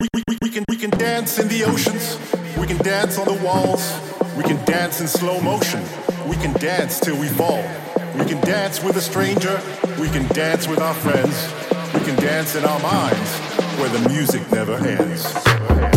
We, we, we, can, we can dance in the oceans. We can dance on the walls. We can dance in slow motion. We can dance till we fall. We can dance with a stranger. We can dance with our friends. We can dance in our minds where the music never ends.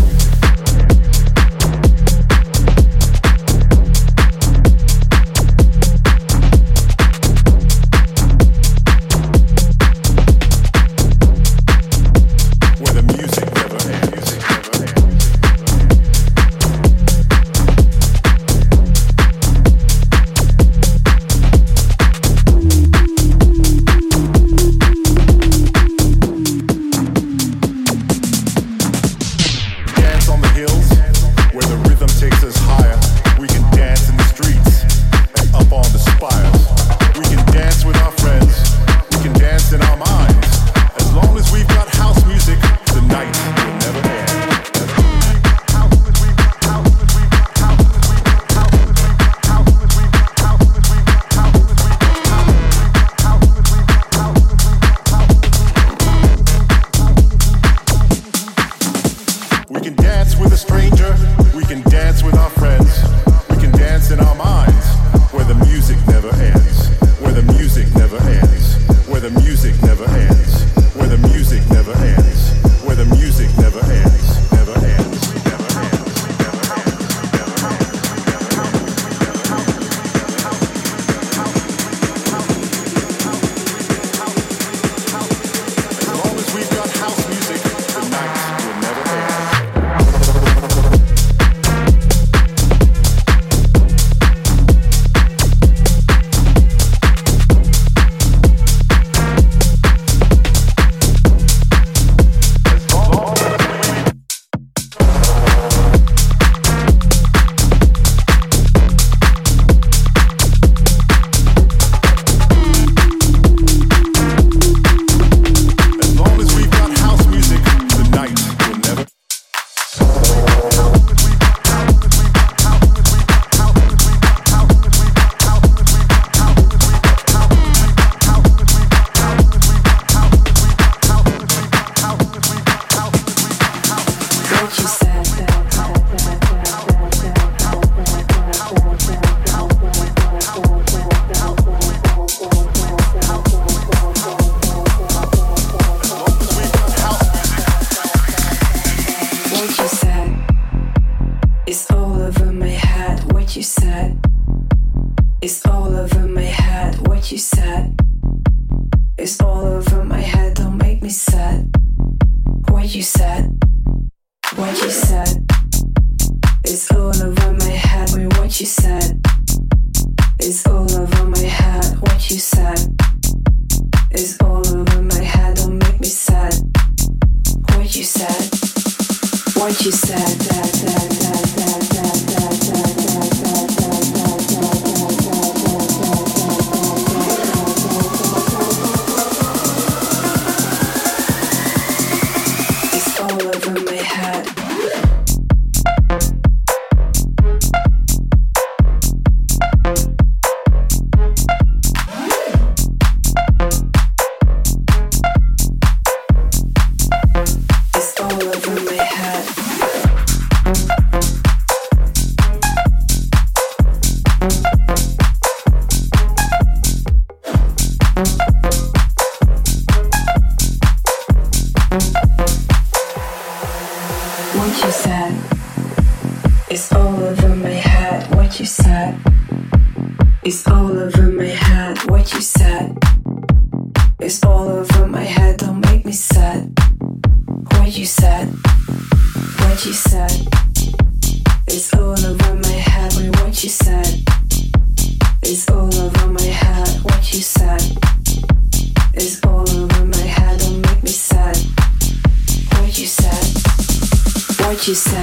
It's all over my head what you said. It's all over my head what you said. It's all over my head, don't make me sad. What you said, what you said. It's all over my head what you said. It's all over my head what you said. It's all over my head, don't make me sad. What you said what you said.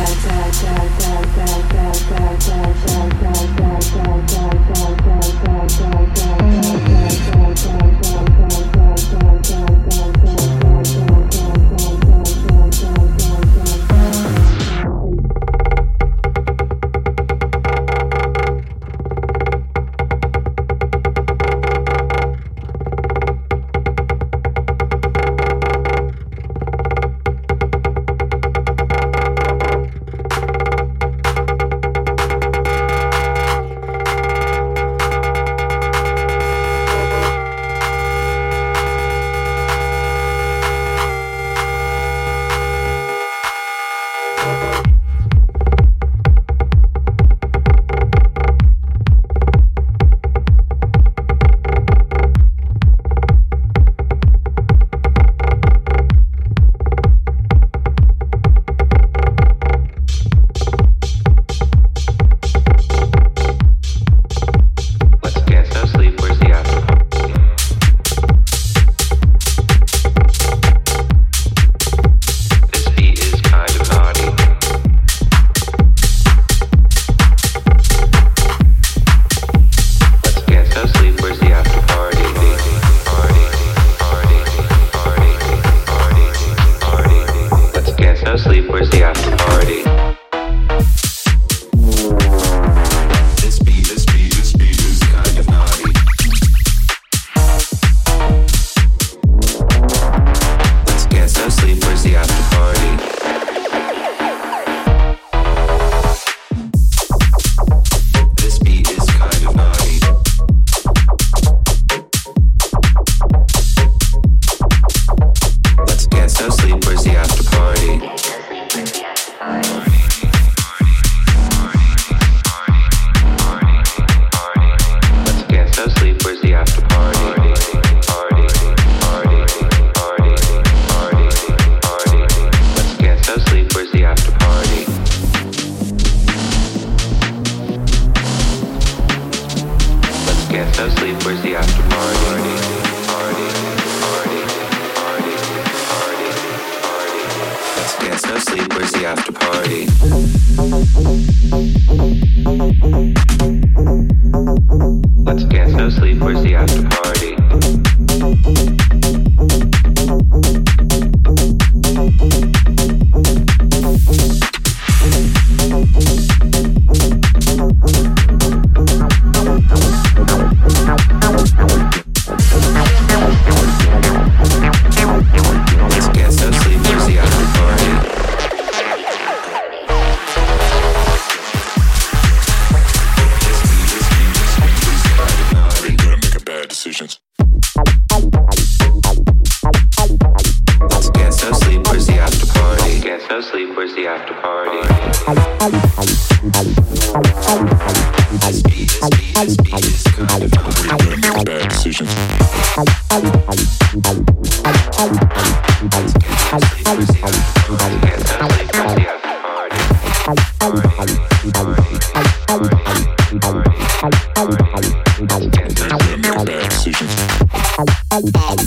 Bye.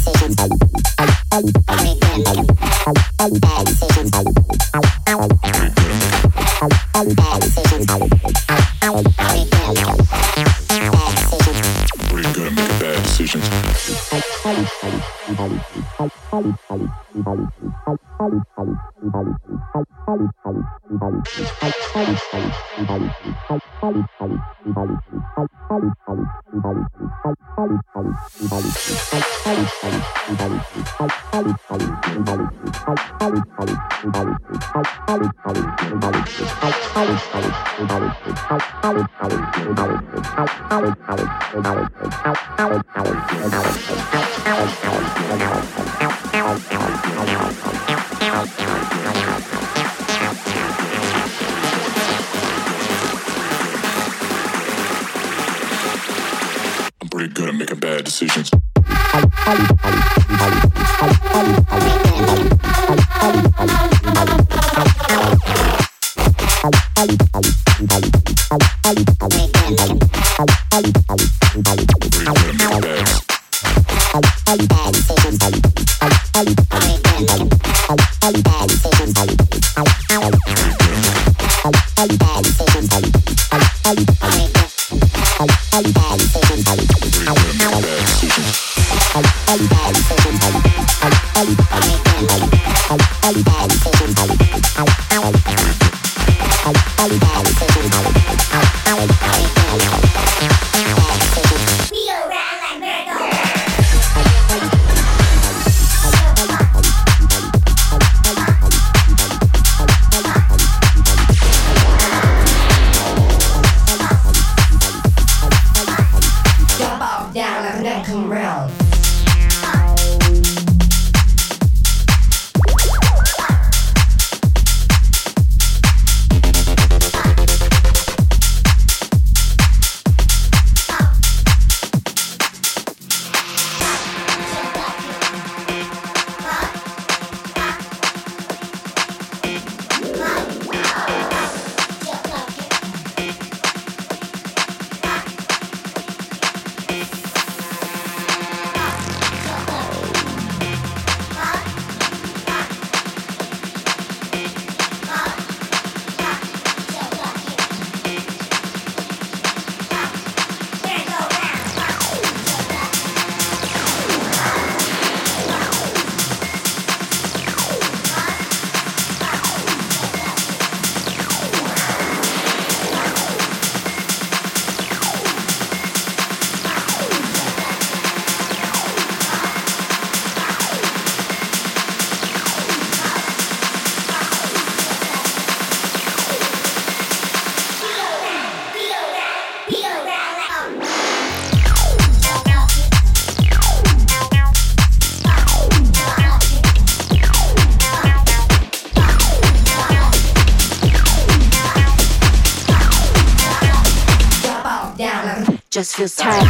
Feels tight.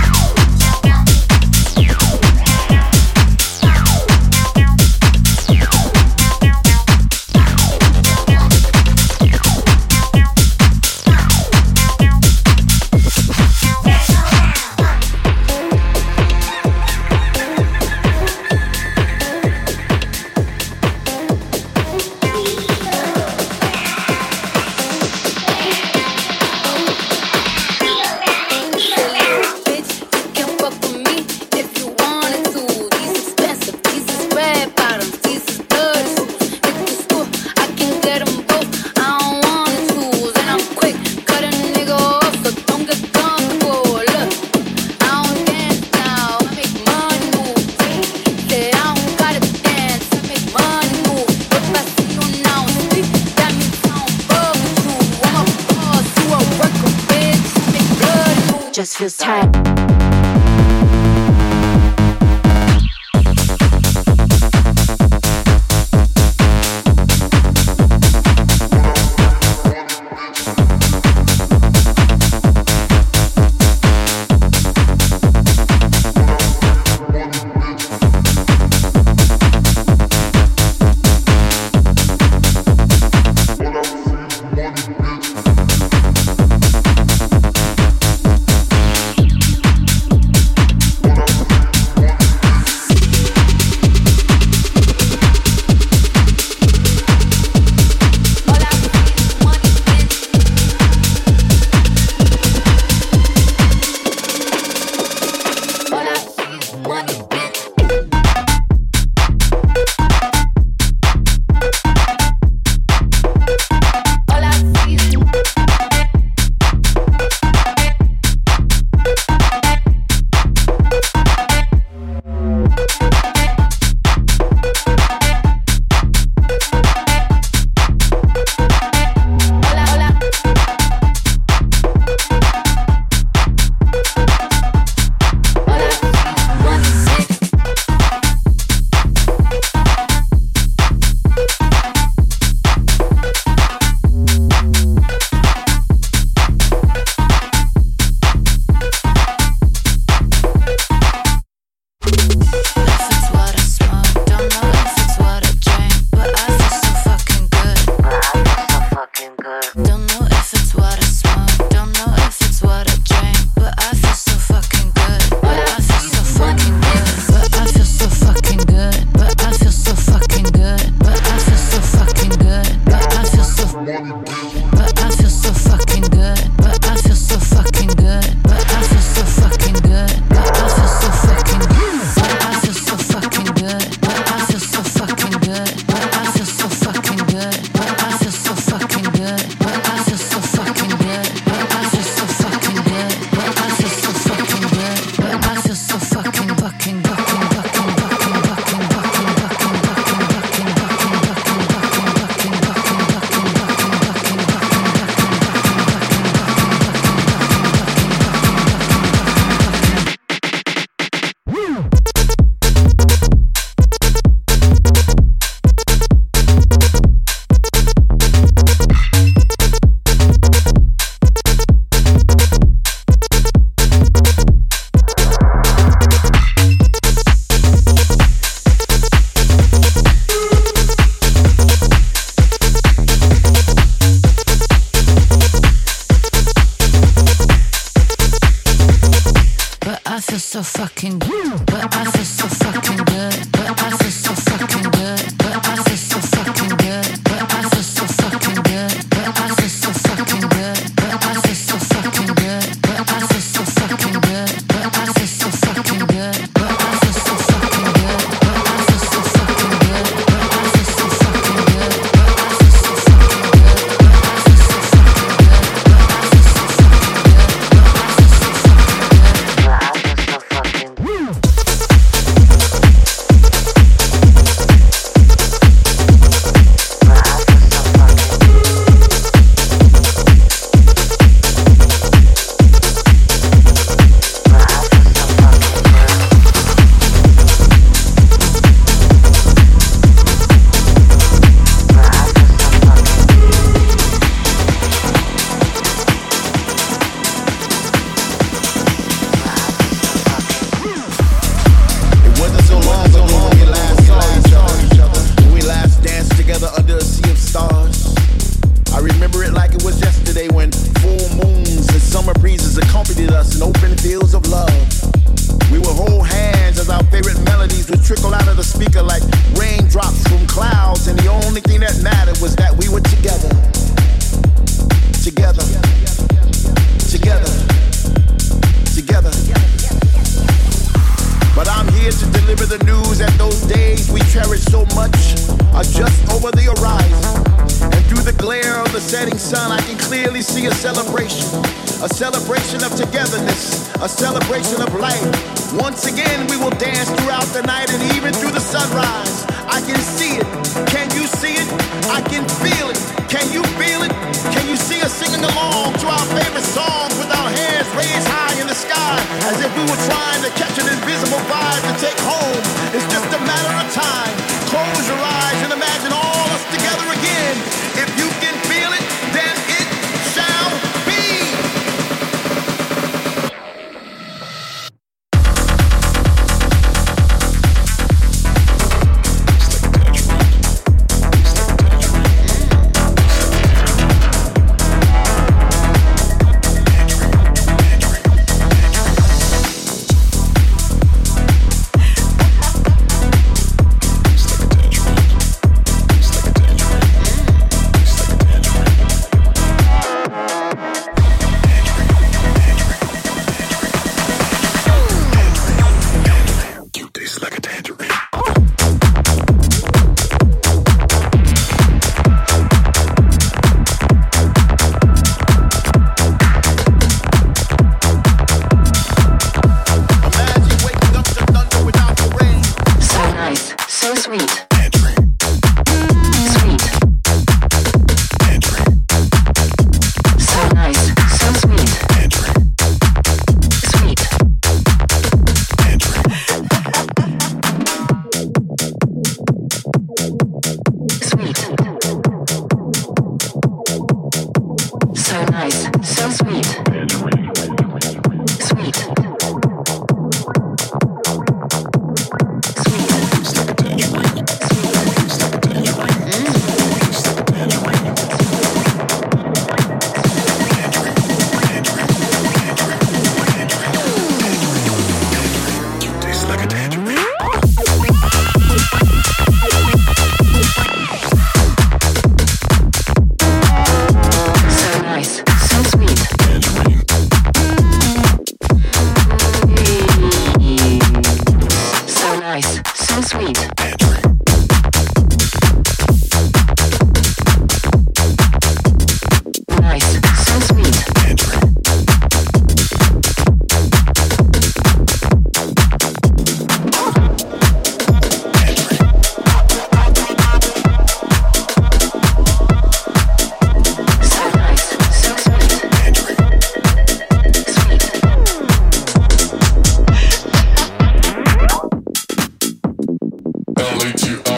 LA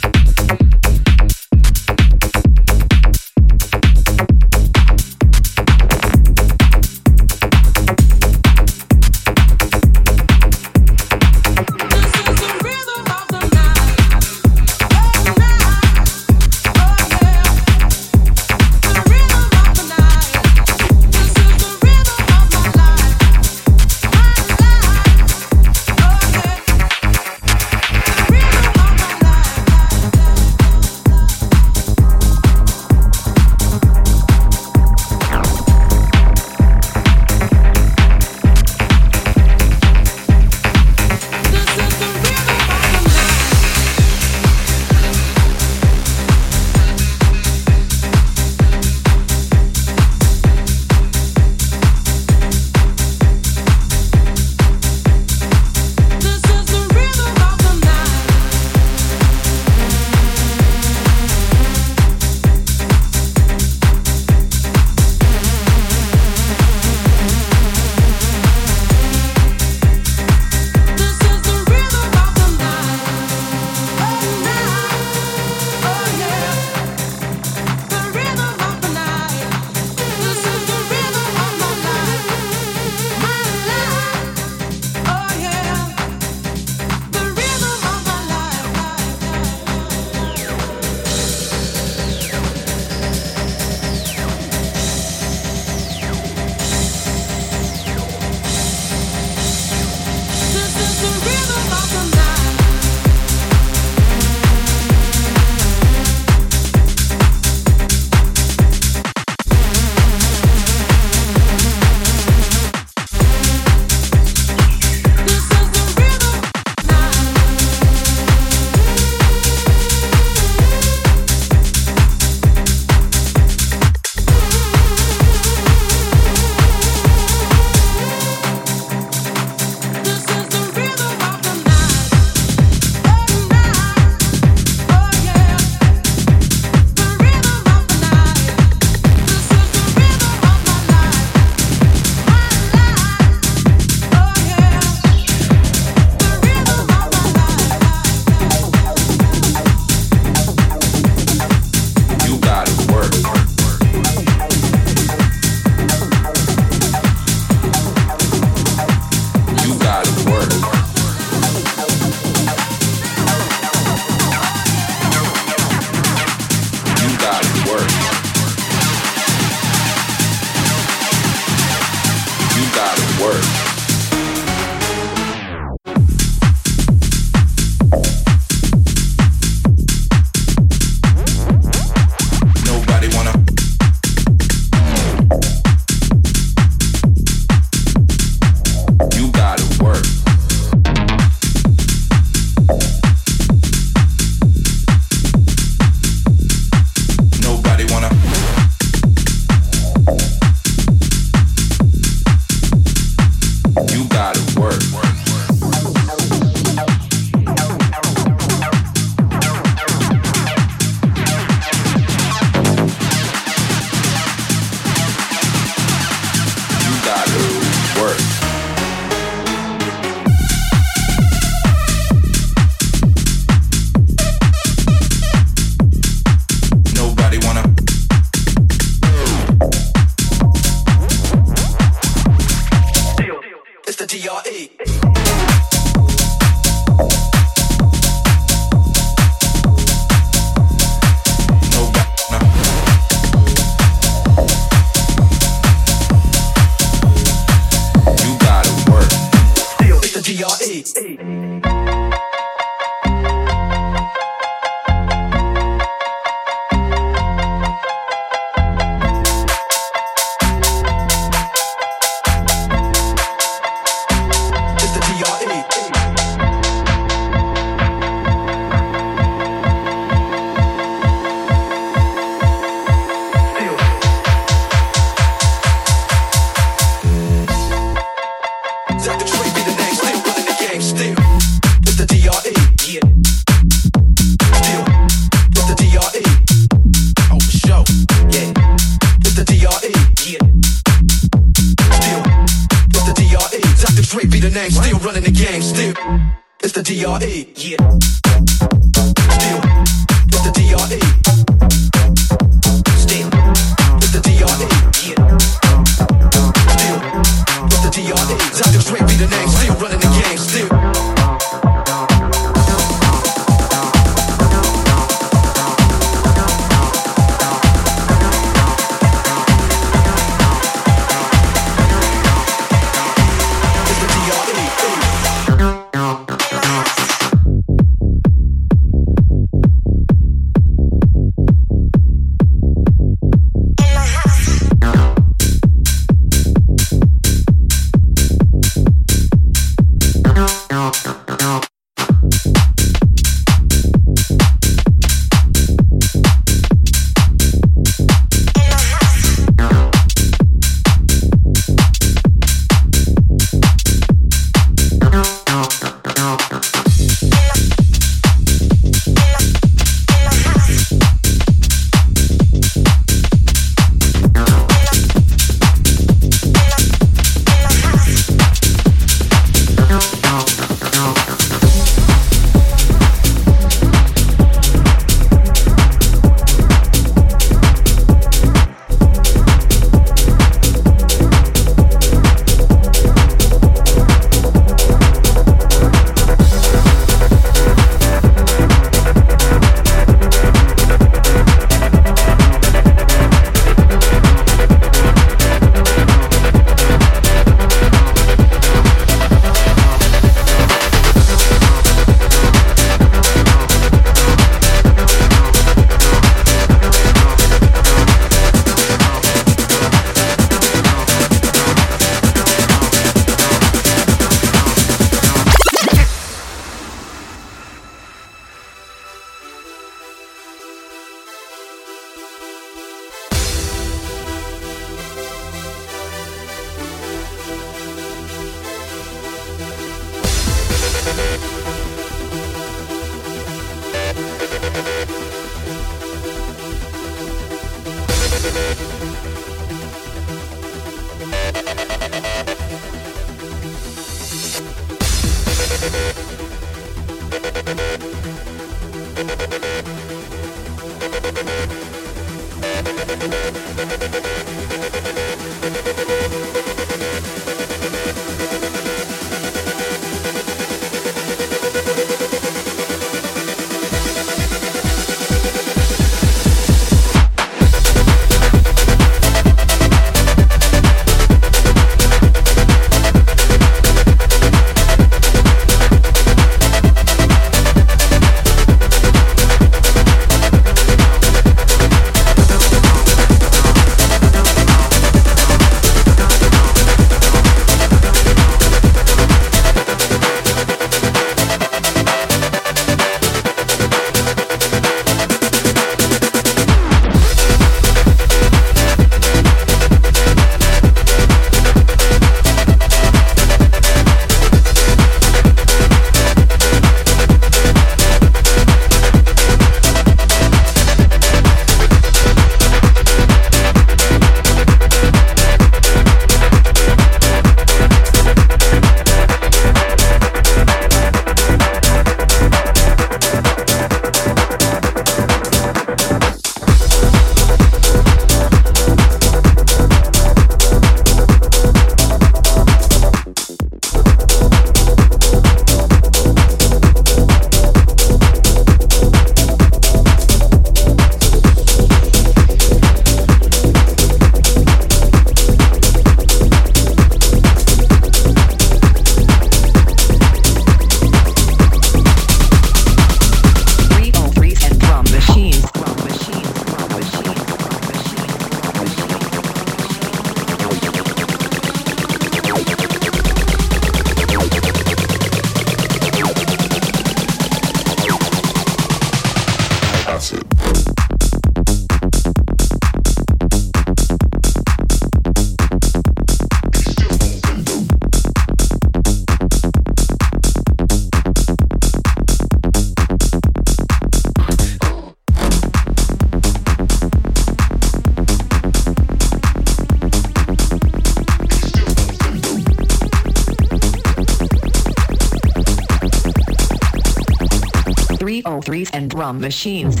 machines.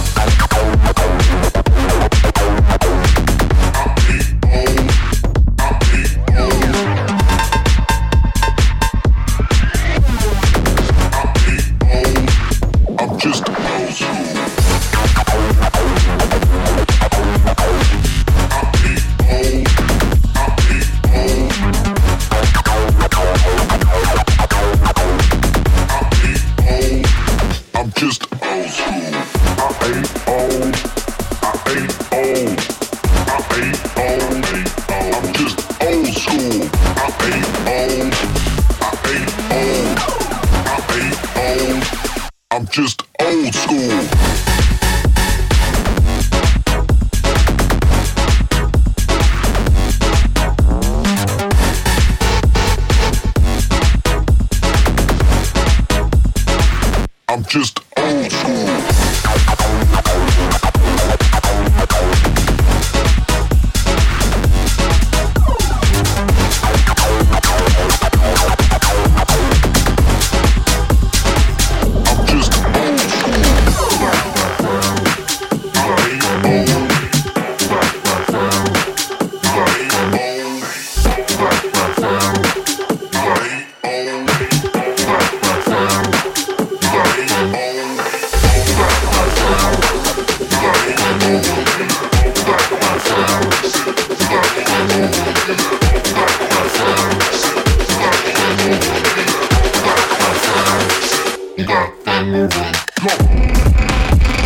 got that moving. Go.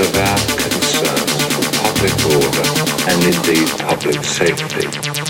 Of our concerns for public order and indeed public safety.